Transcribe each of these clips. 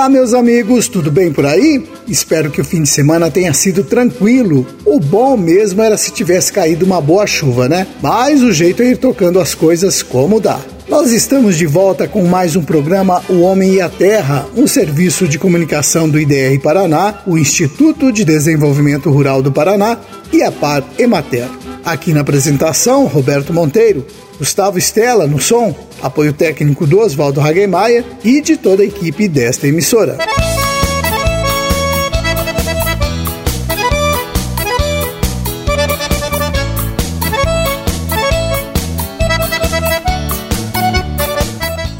Olá, meus amigos, tudo bem por aí? Espero que o fim de semana tenha sido tranquilo. O bom mesmo era se tivesse caído uma boa chuva, né? Mas o jeito é ir tocando as coisas como dá. Nós estamos de volta com mais um programa O Homem e a Terra, um serviço de comunicação do IDR Paraná, o Instituto de Desenvolvimento Rural do Paraná e a Par Emater. Aqui na apresentação, Roberto Monteiro, Gustavo Estela no som, apoio técnico do Oswaldo Hagemeyer e de toda a equipe desta emissora.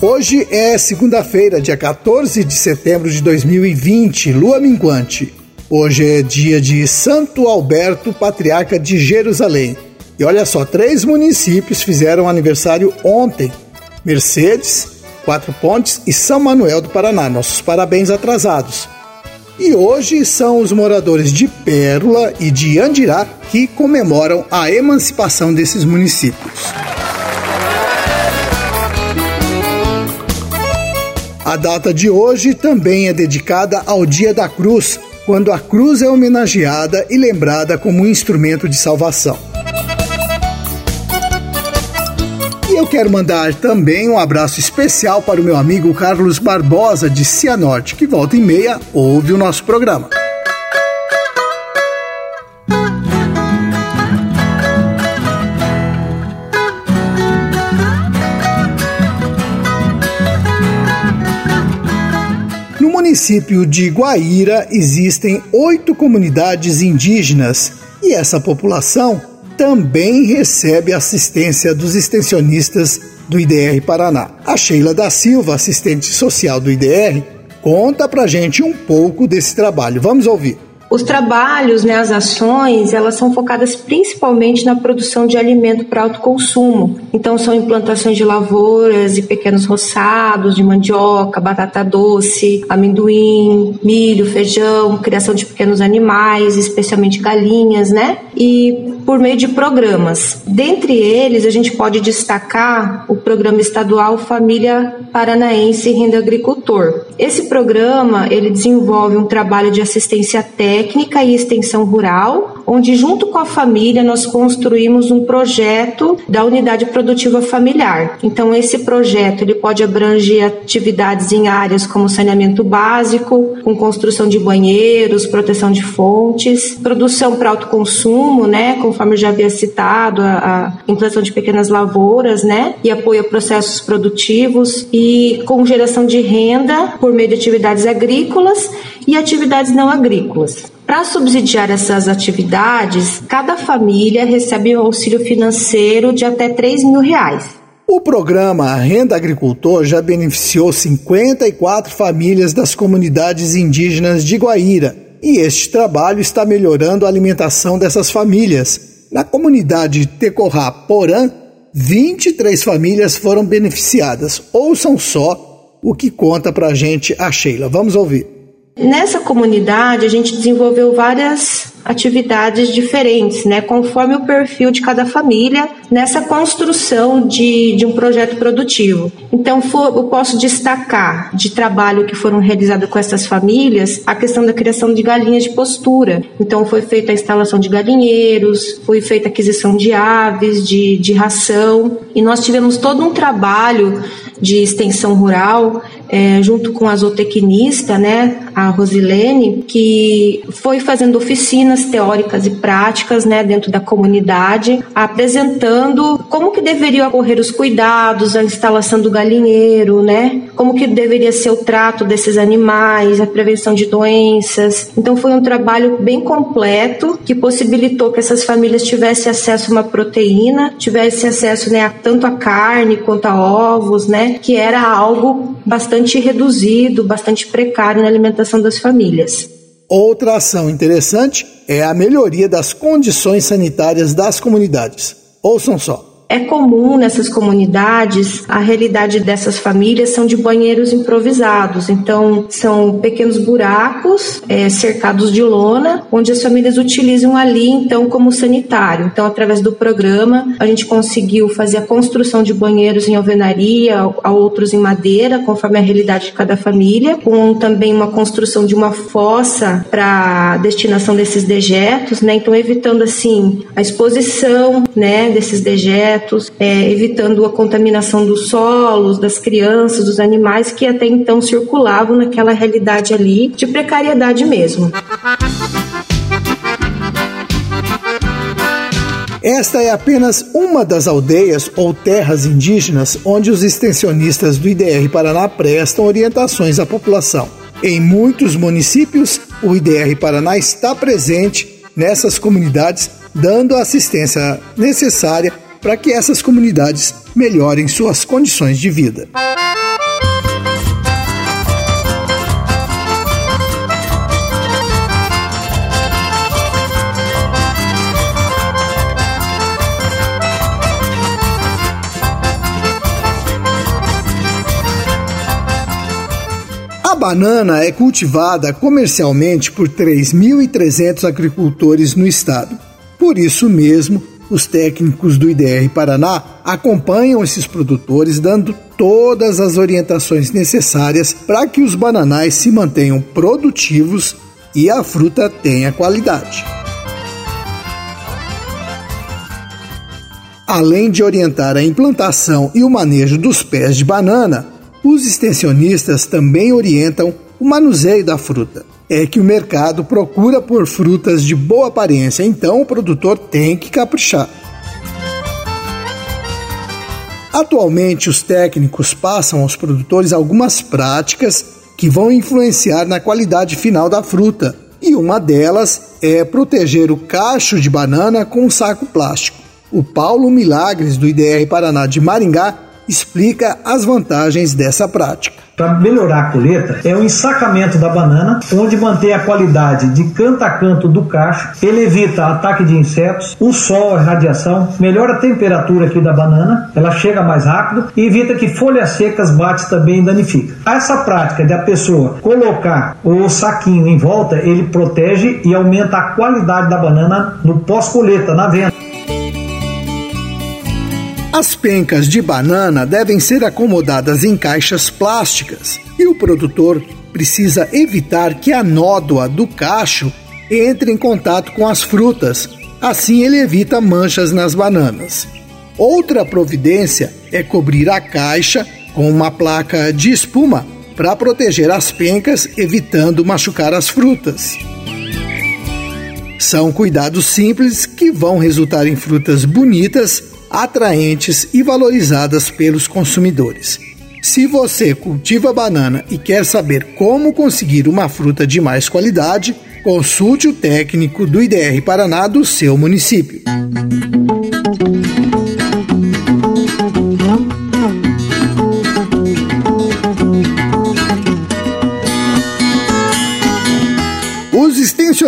Hoje é segunda-feira, dia 14 de setembro de 2020, lua minguante. Hoje é dia de Santo Alberto, patriarca de Jerusalém. E olha só, três municípios fizeram aniversário ontem: Mercedes, Quatro Pontes e São Manuel do Paraná. Nossos parabéns atrasados. E hoje são os moradores de Pérola e de Andirá que comemoram a emancipação desses municípios. A data de hoje também é dedicada ao Dia da Cruz, quando a cruz é homenageada e lembrada como um instrumento de salvação. E eu quero mandar também um abraço especial para o meu amigo Carlos Barbosa de Cianorte, que volta e meia ouve o nosso programa. Município de Guaíra existem oito comunidades indígenas e essa população também recebe assistência dos extensionistas do IDR Paraná. A Sheila da Silva, assistente social do IDR, conta pra gente um pouco desse trabalho. Vamos ouvir. Os trabalhos, né, as ações, elas são focadas principalmente na produção de alimento para autoconsumo. Então, são implantações de lavouras e pequenos roçados de mandioca, batata doce, amendoim, milho, feijão, criação de pequenos animais, especialmente galinhas, né? E por meio de programas. Dentre eles, a gente pode destacar o programa estadual Família Paranaense Renda Agricultor. Esse programa, ele desenvolve um trabalho de assistência técnica e extensão rural, onde junto com a família nós construímos um projeto da unidade produtiva familiar. Então esse projeto ele pode abranger atividades em áreas como saneamento básico, com construção de banheiros, proteção de fontes, produção para autoconsumo, né, conforme eu já havia citado, a, a implantação de pequenas lavouras, né, e apoio a processos produtivos e com geração de renda por meio de atividades agrícolas e atividades não agrícolas. Para subsidiar essas atividades, cada família recebe um auxílio financeiro de até 3 mil reais. O programa Renda Agricultor já beneficiou 54 famílias das comunidades indígenas de Guaíra e este trabalho está melhorando a alimentação dessas famílias. Na comunidade Tecorrá Porã, 23 famílias foram beneficiadas. Ouçam só o que conta para a gente a Sheila. Vamos ouvir. Nessa comunidade, a gente desenvolveu várias atividades diferentes, né, conforme o perfil de cada família nessa construção de, de um projeto produtivo. Então, for, eu posso destacar de trabalho que foram realizados com essas famílias a questão da criação de galinhas de postura. Então, foi feita a instalação de galinheiros, foi feita a aquisição de aves, de, de ração, e nós tivemos todo um trabalho de extensão rural é, junto com a zootecnista, né, a Rosilene, que foi fazendo teóricas e práticas, né, dentro da comunidade, apresentando como que deveriam ocorrer os cuidados, a instalação do galinheiro, né, como que deveria ser o trato desses animais, a prevenção de doenças. Então foi um trabalho bem completo que possibilitou que essas famílias tivessem acesso a uma proteína, tivessem acesso, né, a, tanto a carne quanto a ovos, né, que era algo bastante reduzido, bastante precário na alimentação das famílias. Outra ação interessante é a melhoria das condições sanitárias das comunidades. Ouçam só. É comum nessas comunidades, a realidade dessas famílias são de banheiros improvisados. Então, são pequenos buracos é, cercados de lona, onde as famílias utilizam ali, então, como sanitário. Então, através do programa, a gente conseguiu fazer a construção de banheiros em alvenaria, a outros em madeira, conforme a realidade de cada família, com também uma construção de uma fossa para destinação desses dejetos, né? Então, evitando assim a exposição, né, desses dejetos é, evitando a contaminação dos solos, das crianças, dos animais que até então circulavam naquela realidade ali de precariedade mesmo. Esta é apenas uma das aldeias ou terras indígenas onde os extensionistas do IDR Paraná prestam orientações à população. Em muitos municípios, o IDR Paraná está presente nessas comunidades, dando a assistência necessária para que essas comunidades melhorem suas condições de vida. A banana é cultivada comercialmente por 3.300 agricultores no estado. Por isso mesmo, os técnicos do IDR Paraná acompanham esses produtores, dando todas as orientações necessárias para que os bananais se mantenham produtivos e a fruta tenha qualidade. Além de orientar a implantação e o manejo dos pés de banana, os extensionistas também orientam o manuseio da fruta é que o mercado procura por frutas de boa aparência, então o produtor tem que caprichar. Atualmente, os técnicos passam aos produtores algumas práticas que vão influenciar na qualidade final da fruta, e uma delas é proteger o cacho de banana com um saco plástico. O Paulo Milagres, do IDR Paraná de Maringá, explica as vantagens dessa prática para melhorar a colheita é o ensacamento da banana, onde mantém a qualidade de canto a canto do cacho, ele evita ataque de insetos, o sol, a radiação, melhora a temperatura aqui da banana, ela chega mais rápido e evita que folhas secas bates também danifica. Essa prática de a pessoa colocar o saquinho em volta, ele protege e aumenta a qualidade da banana no pós-colheita, na venda. As pencas de banana devem ser acomodadas em caixas plásticas e o produtor precisa evitar que a nódoa do cacho entre em contato com as frutas. Assim ele evita manchas nas bananas. Outra providência é cobrir a caixa com uma placa de espuma para proteger as pencas, evitando machucar as frutas. São cuidados simples que vão resultar em frutas bonitas atraentes e valorizadas pelos consumidores. Se você cultiva banana e quer saber como conseguir uma fruta de mais qualidade, consulte o técnico do IDR Paraná do seu município.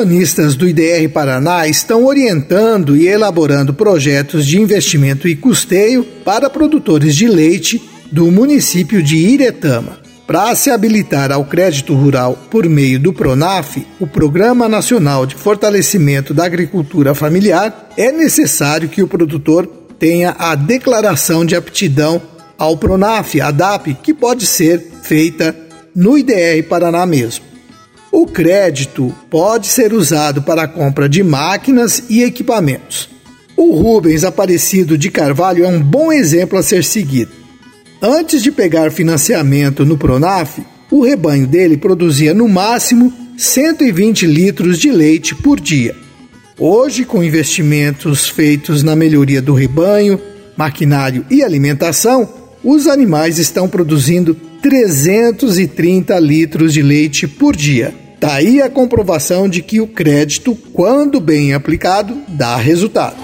Extensionistas do IDR Paraná estão orientando e elaborando projetos de investimento e custeio para produtores de leite do município de Iretama. Para se habilitar ao crédito rural por meio do PRONAF, o Programa Nacional de Fortalecimento da Agricultura Familiar, é necessário que o produtor tenha a declaração de aptidão ao PRONAF, a DAP, que pode ser feita no IDR Paraná mesmo. O crédito pode ser usado para a compra de máquinas e equipamentos. O Rubens Aparecido de Carvalho é um bom exemplo a ser seguido. Antes de pegar financiamento no Pronaf, o rebanho dele produzia no máximo 120 litros de leite por dia. Hoje, com investimentos feitos na melhoria do rebanho, maquinário e alimentação, os animais estão produzindo 330 litros de leite por dia. Tá aí a comprovação de que o crédito, quando bem aplicado, dá resultado.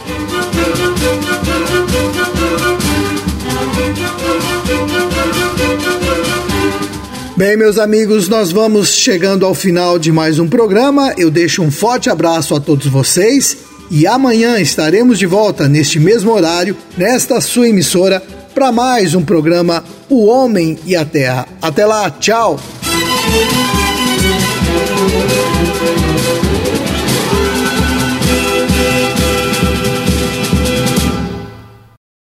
Bem, meus amigos, nós vamos chegando ao final de mais um programa. Eu deixo um forte abraço a todos vocês e amanhã estaremos de volta neste mesmo horário, nesta sua emissora, para mais um programa O Homem e a Terra. Até lá, tchau!